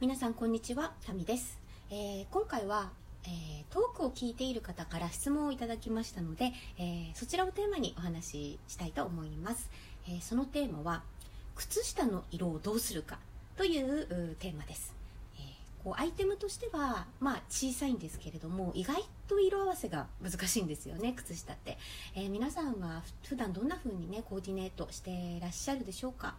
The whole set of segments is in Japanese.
皆さんこんにちはタミです、えー今回は、えートークを聞いている方から質問をいただきましたので、えーそちらをテーマにお話ししたいと思います、えそのテーマは靴下の色をどうするかというテーマです、えこうアイテムとしてはまあ小さいんですけれども意外と色合わせが難しいんですよね靴下って、え皆さんは普段どんな風にねコーディネートしてらっしゃるでしょうか？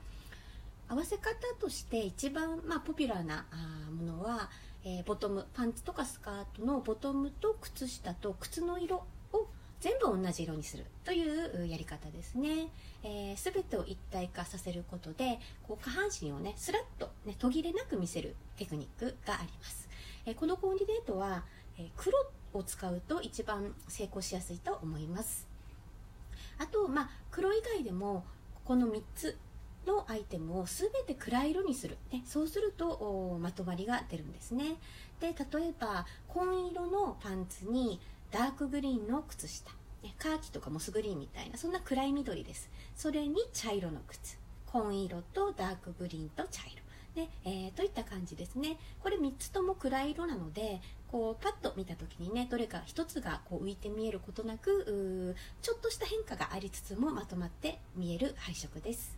合わせ方として一番、まあ、ポピュラーなものは、えーボトムパンツとかスカートのボトムと靴下と靴の色を全部同じ色にするというやり方ですね、えー、全てを一体化させることでこう下半身をねスラッと、ね、途切れなく見せるテクニックがあります、えーこのコーディネートは、え黒を使うと一番成功しやすいと思います。あと、まあ、黒以外でもこの3つのアイテムを全て暗い色にする、ね、そうするとまとまりが出るんですね。で例えば紺色のパンツにダークグリーンの靴下、ね、カーキとかモスグリーンみたいなそんな暗い緑です。それに茶色の靴。紺色とダークグリーンと茶色。ねえーといった感じですね。これ3つとも暗い色なのでこうパッと見た時にねどれか1つがこう浮いて見えることなくちょっとした変化がありつつもまとまって見える配色です。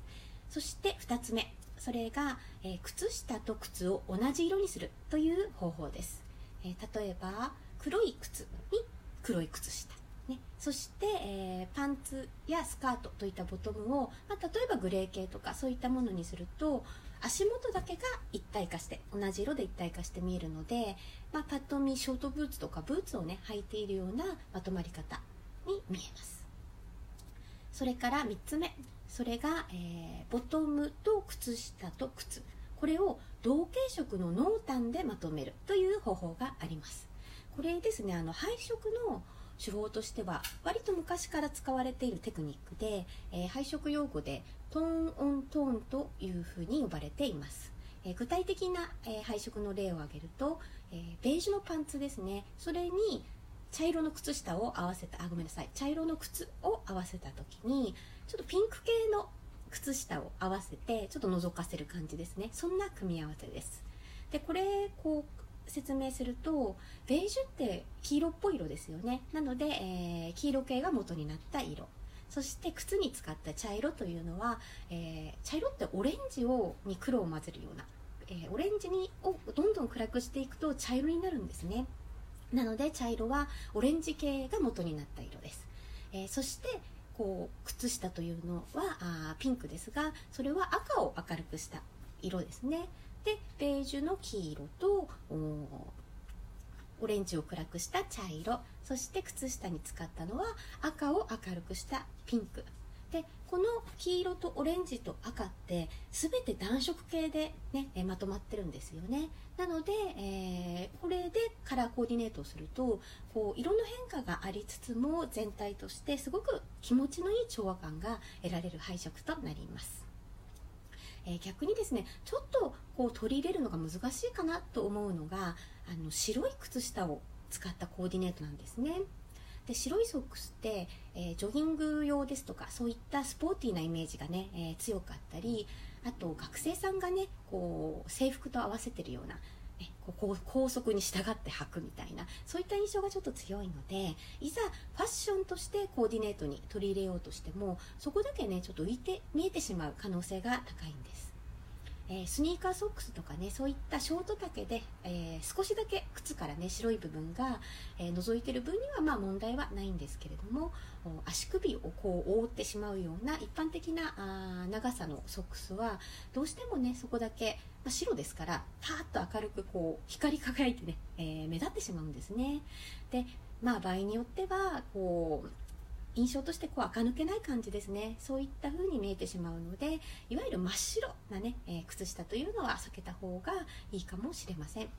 そして2つ目。それが、えー靴下と靴を同じ色にするという方法です、えー例えば黒い靴に黒い靴下。ね、そして、えーパンツやスカートといったボトムを、まあ、例えばグレー系とかそういったものにすると足元だけが一体化して同じ色で一体化して見えるので、まあ、パッと見ショートブーツとかブーツをね履いているようなまとまり方に見えます。それから3つ目。それが、えーボトムと靴下と靴。これを同系色の濃淡でまとめるという方法があります。これですねあの配色の手法としては割と昔から使われているテクニックで、えー配色用語でトーンオントーンというふうに呼ばれています、えー具体的な、えー配色の例を挙げると、えーベージュのパンツですね。それに茶色の靴下を合わせたあごめんなさい。茶色の靴を合わせた時にちょっとピンク系の靴下を合わせてちょっと覗かせる感じですね。そんな組み合わせです。でこれこう説明するとベージュって黄色っぽい色ですよね。なので、えー黄色系が元になった色。そして靴に使った茶色というのは、えー茶色ってオレンジをに黒を混ぜるような、えーオレンジにをどんどん暗くしていくと茶色になるんですね。なので茶色はオレンジ系が元になった色です、えーそしてこう靴下というのはあピンクですがそれは赤を明るくした色ですね。でベージュの黄色とオレンジを暗くした茶色。そして靴下に使ったのは赤を明るくしたピンク。でこの黄色とオレンジと赤って全て暖色系で、ね、えまとまってるんですよね。なので、えーこれでカラーコーディネートをするとこう色の変化がありつつも全体としてすごく気持ちのいい調和感が得られる配色となります。え逆にですねちょっとこう取り入れるのが難しいかなと思うのがあの白い靴下を使ったコーディネートなんですね。で白いソックスって、えージョギング用ですとかそういったスポーティーなイメージがね、えー強かったりあと学生さんがねこう制服と合わせてるようなねここう高速に従って履くみたいなそういった印象がちょっと強いのでいざファッションとしてコーディネートに取り入れようとしてもそこだけねちょっと浮いて見えてしまう可能性が高いんです、えースニーカーソックスとかねそういったショート丈で、えー少しだけ靴からね白い部分が、えー覗いてる分にはまあ問題はないんですけれども足首をこう覆ってしまうような一般的なあ長さのソックスはどうしてもねそこだけ、まあ、白ですからパーッと明るくこう光り輝いてね、え目立ってしまうんですね。でまあ場合によってはこう印象としてこう垢抜けない感じですね。そういった風に見えてしまうのでいわゆる真っ白なね、えー靴下というのは避けた方がいいかもしれません。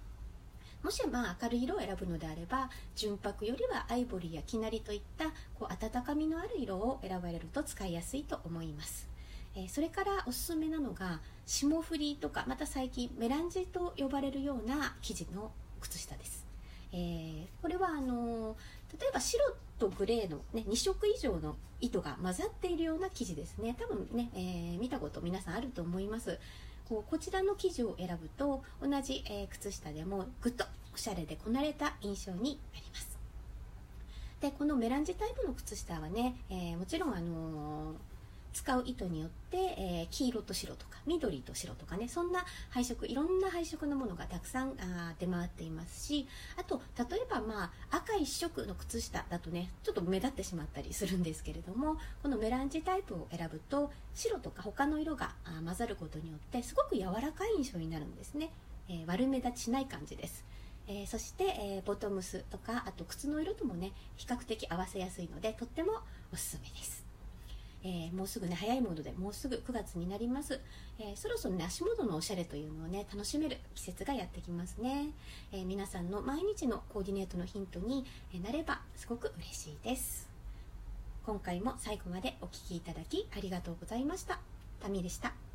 もしまあ明るい色を選ぶのであれば純白よりはアイボリーや生成りといったこう温かみのある色を選ばれると使いやすいと思います。えーそれからおすすめなのが霜降りとかまた最近メランジと呼ばれるような生地の靴下です、えーこれはあのー例えば白とグレーの、ね、2色以上の糸が混ざっているような生地ですね。多分ね、えー見たこと皆さんあると思います。こうこちらの生地を選ぶと同じ、えー、靴下でもぐっとおしゃれでこなれた印象になります。でこのメランジタイプの靴下はね、えー、もちろんあのー使う糸によって、えー、黄色と白とか緑と白とかねそんな配色いろんな配色のものがたくさんあ出回っていますしあと例えばまあ赤一色の靴下だとねちょっと目立ってしまったりするんですけれどもこのメランジタイプを選ぶと白とか他の色が混ざることによってすごく柔らかい印象になるんですね、えー、悪目立ちしない感じです。えー、そして、えー、ボトムスとかあと靴の色ともね比較的合わせやすいのでとってもおすすめです。えー、もうすぐね早いものでもうすぐ9月になります、えー、そろそろね足元のおしゃれというのをね楽しめる季節がやってきますね、えー、皆さんの毎日のコーディネートのヒントになればすごく嬉しいです。今回も最後までお聴きいただきありがとうございました。タミでした。